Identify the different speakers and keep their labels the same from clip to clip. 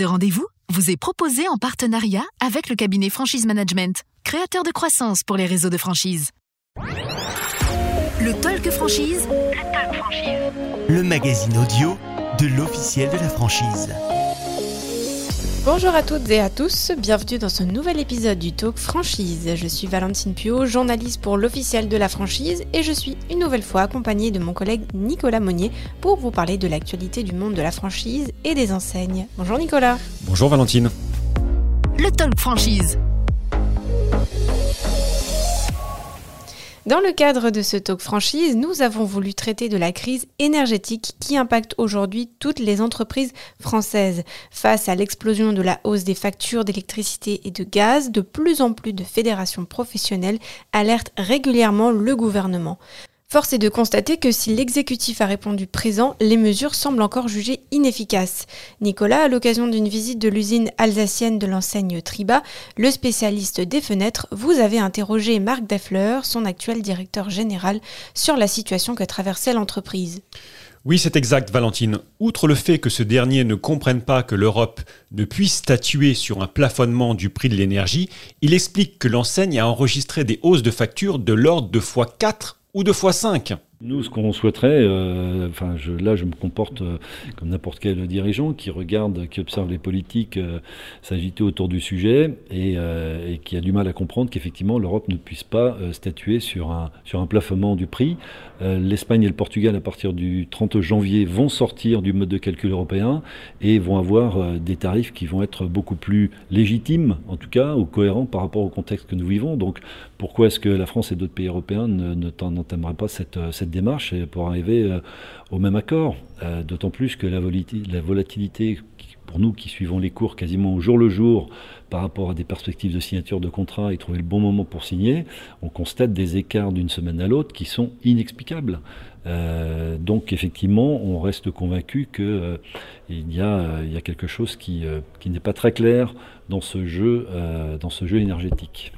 Speaker 1: Ce rendez-vous vous est proposé en partenariat avec le cabinet Franchise Management, créateur de croissance pour les réseaux de franchise. Le Talk Franchise. Le Talk
Speaker 2: Franchise. Le magazine audio de l'officiel de la franchise.
Speaker 3: Bonjour à toutes et à tous, bienvenue dans ce nouvel épisode du Talk Franchise. Je suis Valentine Puot, journaliste pour l'officiel de la franchise et je suis une nouvelle fois accompagnée de mon collègue Nicolas Monnier pour vous parler de l'actualité du monde de la franchise et des enseignes. Bonjour Nicolas.
Speaker 4: Bonjour Valentine.
Speaker 1: Le Talk Franchise.
Speaker 3: Dans le cadre de ce talk franchise, nous avons voulu traiter de la crise énergétique qui impacte aujourd'hui toutes les entreprises françaises. Face à l'explosion de la hausse des factures d'électricité et de gaz, de plus en plus de fédérations professionnelles alertent régulièrement le gouvernement. Force est de constater que si l'exécutif a répondu présent, les mesures semblent encore jugées inefficaces. Nicolas, à l'occasion d'une visite de l'usine alsacienne de l'enseigne Triba, le spécialiste des fenêtres, vous avez interrogé Marc Deffleur, son actuel directeur général, sur la situation que traversait l'entreprise.
Speaker 4: Oui, c'est exact, Valentine. Outre le fait que ce dernier ne comprenne pas que l'Europe ne puisse statuer sur un plafonnement du prix de l'énergie, il explique que l'enseigne a enregistré des hausses de factures de l'ordre de x4 ou deux fois 5
Speaker 5: nous, ce qu'on souhaiterait, euh, enfin, là, je me comporte euh, comme n'importe quel dirigeant qui regarde, qui observe les politiques euh, s'agiter autour du sujet et, qui a du mal à comprendre qu'effectivement l'Europe ne puisse pas statuer sur un, sur un plafonnement du prix. L'Espagne et le Portugal, à partir du 30 janvier, vont sortir du mode de calcul européen et vont avoir des tarifs qui vont être beaucoup plus légitimes, en tout cas, ou cohérents par rapport au contexte que nous vivons. Donc, pourquoi est-ce que la France et d'autres pays européens n'entameraient pas cette, cette démarche pour arriver euh, au même accord. Euh, d'autant plus que la volatilité, pour nous qui suivons les cours quasiment au jour le jour par rapport à des perspectives de signature de contrat et trouver le bon moment pour signer, on constate des écarts d'une semaine à l'autre qui sont inexplicables. Euh, donc effectivement, on reste convaincu qu'il il y, a, y a quelque chose qui, qui n'est pas très clair dans ce jeu, dans ce jeu énergétique.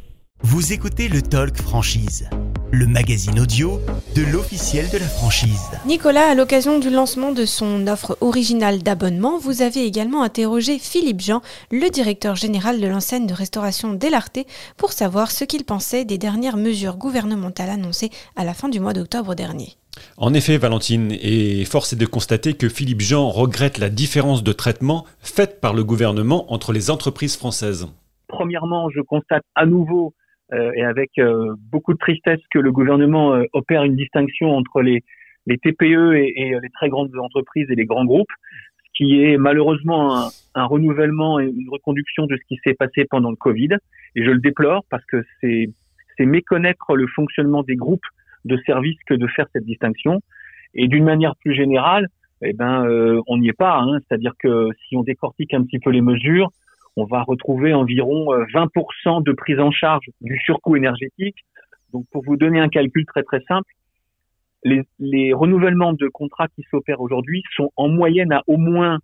Speaker 2: Vous écoutez le Talk Franchise, le magazine audio de l'officiel de la franchise.
Speaker 3: Nicolas, à l'occasion du lancement de son offre originale d'abonnement, vous avez également interrogé Philippe Jean, le directeur général de l'enseigne de restauration Delarté, pour savoir ce qu'il pensait des dernières mesures gouvernementales annoncées à la fin du mois d'octobre dernier.
Speaker 4: En effet, Valentine, et force est de constater que Philippe Jean regrette la différence de traitement faite par le gouvernement entre les entreprises françaises.
Speaker 6: Premièrement, je constate à nouveau euh, et avec euh, beaucoup de tristesse que le gouvernement euh, opère une distinction entre les, les TPE et, les très grandes entreprises et les grands groupes, ce qui est malheureusement un, un renouvellement et une reconduction de ce qui s'est passé pendant le Covid. Et je le déplore parce que c'est méconnaître le fonctionnement des groupes de services que de faire cette distinction. Et d'une manière plus générale, eh ben, on n'y est pas. Hein. C'est-à-dire que si on décortique un petit peu les mesures, on va retrouver environ 20% euh, de prise en charge du surcoût énergétique. Donc, pour vous donner un calcul très très simple, les, les renouvellements de contrats qui s'opèrent aujourd'hui sont en moyenne à au moins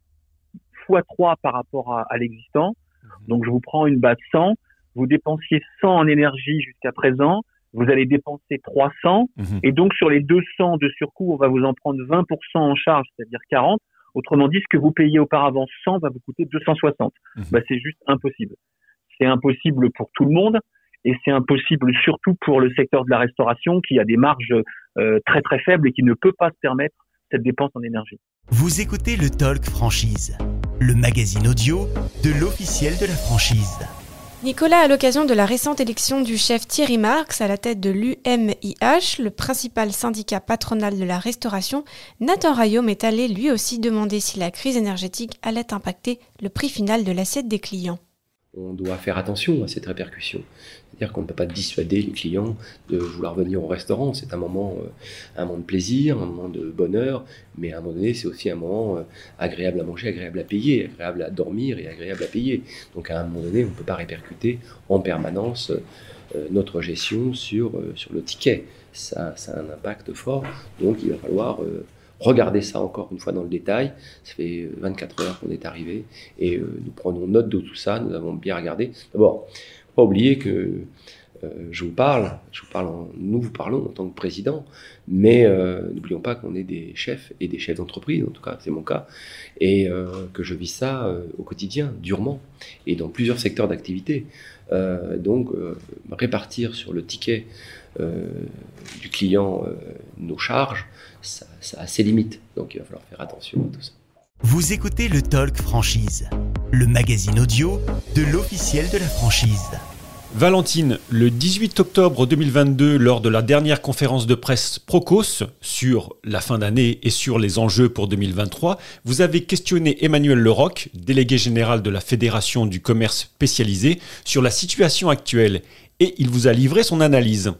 Speaker 6: x3 par rapport à, à l'existant. Mhm. Donc, je vous prends une base 100. Vous dépensiez 100 en énergie jusqu'à présent. Vous allez dépenser 300. Mhm. Et donc, sur les 200 de surcoût, on va vous en prendre 20% en charge, c'est-à-dire 40. Autrement dit, ce que vous payez auparavant 100 va vous coûter 260. Mhm. Bah, c'est juste impossible. C'est impossible pour tout le monde et c'est impossible surtout pour le secteur de la restauration qui a des marges euh, très très faibles et qui ne peut pas se permettre cette dépense en énergie.
Speaker 2: Vous écoutez le Talk Franchise, le magazine audio de l'officiel de la franchise.
Speaker 3: Nicolas, à l'occasion de la récente élection du chef Thierry Marx à la tête de l'UMIH, le principal syndicat patronal de la restauration, Nathan Rayom est allé lui aussi demander si la crise énergétique allait impacter le prix final de l'assiette des clients
Speaker 7: on doit faire attention à cette répercussion. C'est-à-dire qu'on ne peut pas dissuader les clients de vouloir venir au restaurant. C'est un moment, euh, un moment de plaisir, un moment de bonheur, mais à un moment donné, c'est aussi un moment euh, agréable à manger, agréable à payer, agréable à dormir et agréable à payer. Donc à un moment donné, on ne peut pas répercuter en permanence euh, notre gestion sur, sur le ticket. Ça, a un impact fort. Donc il va falloir Regardez ça encore une fois dans le détail. Ça fait 24 heures qu'on est arrivé et nous prenons note de tout ça. Nous avons bien regardé. D'abord, pas oublier que je vous parle, je vous parle nous vous parlons en tant que président, mais n'oublions pas qu'on est des chefs et des chefs d'entreprise, en tout cas c'est mon cas, et que je vis ça au quotidien, durement, et dans plusieurs secteurs d'activité. donc répartir sur le ticket du client nos charges, ça a ses limites. Donc il va falloir faire attention à tout ça.
Speaker 2: Vous écoutez le Talk Franchise, le magazine audio de l'officiel de la franchise.
Speaker 4: Valentine, le 18 octobre 2022, lors de la dernière conférence de presse Procos sur la fin d'année et sur les enjeux pour 2023, vous avez questionné Emmanuel Leroc, délégué général de la Fédération du commerce spécialisé, sur la situation actuelle et il vous a livré son analyse.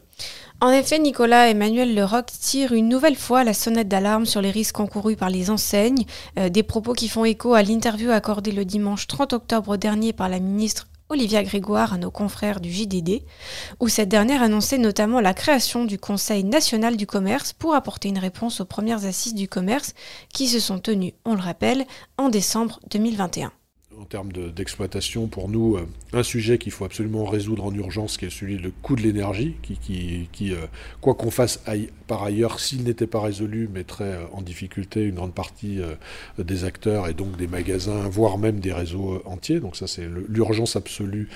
Speaker 3: En effet, Nicolas Emmanuel Leroc tire une nouvelle fois la sonnette d'alarme sur les risques encourus par les enseignes, euh, des propos qui font écho à l'interview accordée le dimanche 30 octobre dernier par la ministre Olivia Grégoire à nos confrères du JDD, où cette dernière annonçait notamment la création du Conseil national du commerce pour apporter une réponse aux premières assises du commerce qui se sont tenues, on le rappelle, en décembre 2021
Speaker 8: en termes d'exploitation, pour nous, euh, un sujet qu'il faut absolument résoudre en urgence, qui est celui du coût de l'énergie, qui, euh, quoi qu'on fasse par ailleurs, s'il n'était pas résolu, mettrait euh, en difficulté une grande partie des acteurs et donc des magasins, voire même des réseaux entiers. Donc ça, c'est l'urgence absolue,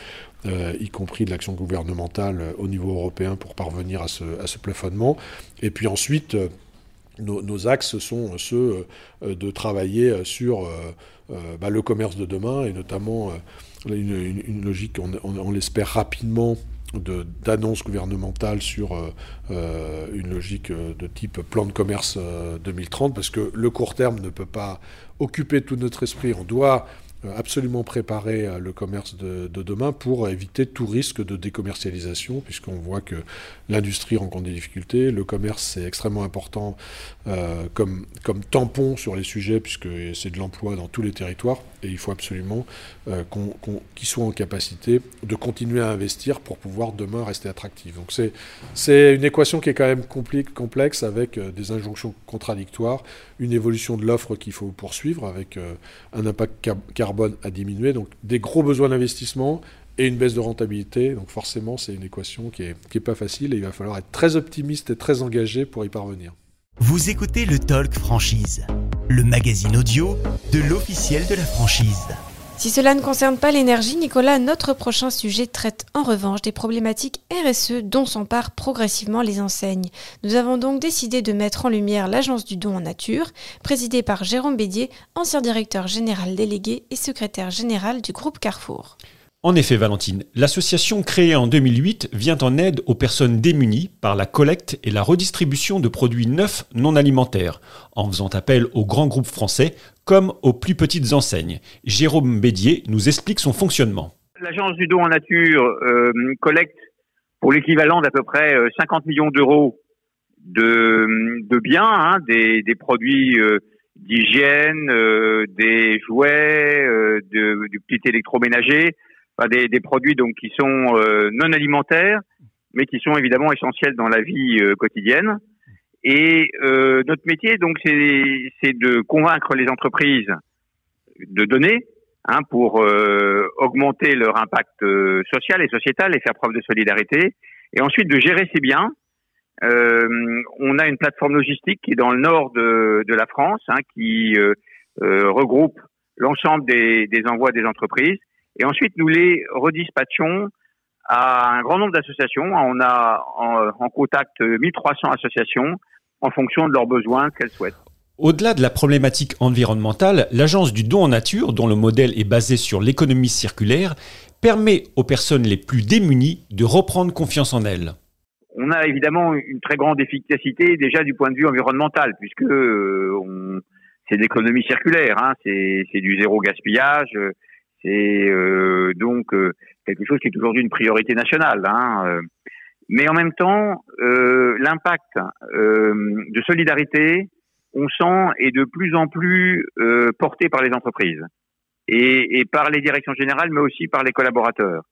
Speaker 8: y compris de l'action gouvernementale au niveau européen pour parvenir à ce plafonnement. Et puis ensuite, nos, axes sont ceux de travailler sur euh, bah, le commerce de demain et notamment euh, une, logique, on, l'espère rapidement, d'annonce gouvernementale sur euh, une logique de type plan de commerce 2030, parce que le court terme ne peut pas occuper tout notre esprit. On doit euh, absolument préparer euh, le commerce de, demain pour éviter tout risque de décommercialisation, puisqu'on voit que l'industrie rencontre des difficultés, le commerce c'est extrêmement important euh, comme, comme tampon sur les sujets, puisque c'est de l'emploi dans tous les territoires, et il faut absolument qu'ils soient en capacité de continuer à investir pour pouvoir demain rester attractif. Donc c'est une équation qui est quand même complexe, avec des injonctions contradictoires, une évolution de l'offre qu'il faut poursuivre, avec un impact carbone à diminuer, donc des gros besoins d'investissement et une baisse de rentabilité. Donc forcément, c'est une équation qui n'est est pas facile et il va falloir être très optimiste et très engagé pour y parvenir.
Speaker 2: Vous écoutez le Talk Franchise, le magazine audio de l'officiel de la franchise.
Speaker 3: Si cela ne concerne pas l'énergie, Nicolas, notre prochain sujet traite en revanche des problématiques RSE dont s'emparent progressivement les enseignes. Nous avons donc décidé de mettre en lumière l'Agence du don en nature, présidée par Jérôme Bédier, ancien directeur général délégué et secrétaire général du groupe Carrefour.
Speaker 4: En effet, Valentine, l'association créée en 2008 vient en aide aux personnes démunies par la collecte et la redistribution de produits neufs non alimentaires, en faisant appel aux grands groupes français comme aux plus petites enseignes. Jérôme Bédier nous explique son fonctionnement.
Speaker 9: L'agence du don en nature euh, collecte pour l'équivalent d'à peu près 50 euh, millions d'euros de, biens, hein, des, produits euh, d'hygiène, des jouets, du petit électroménager, des, produits donc qui sont euh, non alimentaires, mais qui sont évidemment essentiels dans la vie euh, quotidienne. Et euh, notre métier, donc, c'est de convaincre les entreprises de donner hein, pour augmenter leur impact social et sociétal et faire preuve de solidarité, et ensuite de gérer ces biens. on a une plateforme logistique qui est dans le nord de, de la France, hein, qui regroupe l'ensemble des, des envois des entreprises et ensuite, nous les redispatchons à un grand nombre d'associations. On a en, contact 1300 associations en fonction de leurs besoins, qu'elles souhaitent.
Speaker 4: Au-delà de la problématique environnementale, l'agence du don en nature, dont le modèle est basé sur l'économie circulaire, permet aux personnes les plus démunies de reprendre confiance en elles.
Speaker 9: On a évidemment une très grande efficacité déjà du point de vue environnemental, puisque euh, c'est l'économie circulaire, hein, c'est du zéro gaspillage, c'est euh, donc euh, quelque chose qui est aujourd'hui une priorité nationale. Hein, euh. mais en même temps, l'impact de solidarité, on sent, est de plus en plus porté par les entreprises et, par les directions générales, mais aussi par les collaborateurs.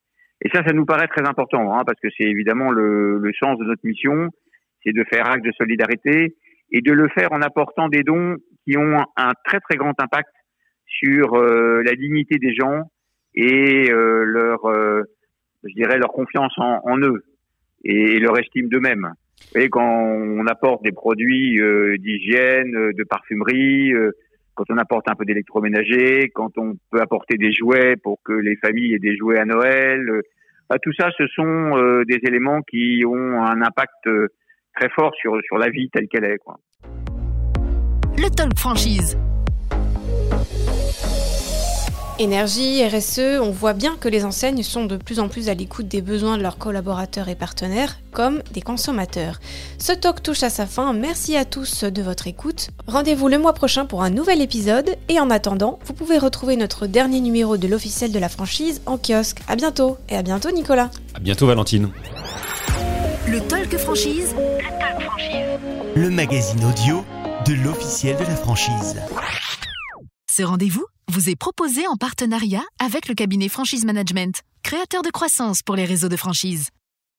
Speaker 9: Et ça, ça nous paraît très important, hein, parce que c'est évidemment le, sens de notre mission, c'est de faire acte de solidarité et de le faire en apportant des dons qui ont un très très grand impact sur euh, la dignité des gens et euh, leur, euh, je dirais, leur confiance en, eux. et leur estime d'eux-mêmes. Vous quand on apporte des produits d'hygiène, de parfumerie, quand on apporte un peu d'électroménager, quand on peut apporter des jouets pour que les familles aient des jouets à Noël, bah, tout ça, ce sont des éléments qui ont un impact très fort sur, sur la vie telle qu'elle est.
Speaker 10: Le Talk Franchise.
Speaker 3: Énergie, RSE, on voit bien que les enseignes sont de plus en plus à l'écoute des besoins de leurs collaborateurs et partenaires, comme des consommateurs. Ce talk touche à sa fin, merci à tous de votre écoute. Rendez-vous le mois prochain pour un nouvel épisode, et en attendant, vous pouvez retrouver notre dernier numéro de l'officiel de la franchise en kiosque. À bientôt, et à bientôt Nicolas.
Speaker 4: À bientôt Valentine.
Speaker 10: Le Talk Franchise.
Speaker 1: Le Talk Franchise. Le magazine audio de l'officiel de la franchise. Ce rendez-vous vous est proposé en partenariat avec le cabinet Franchise Management, créateur de croissance pour les réseaux de franchise.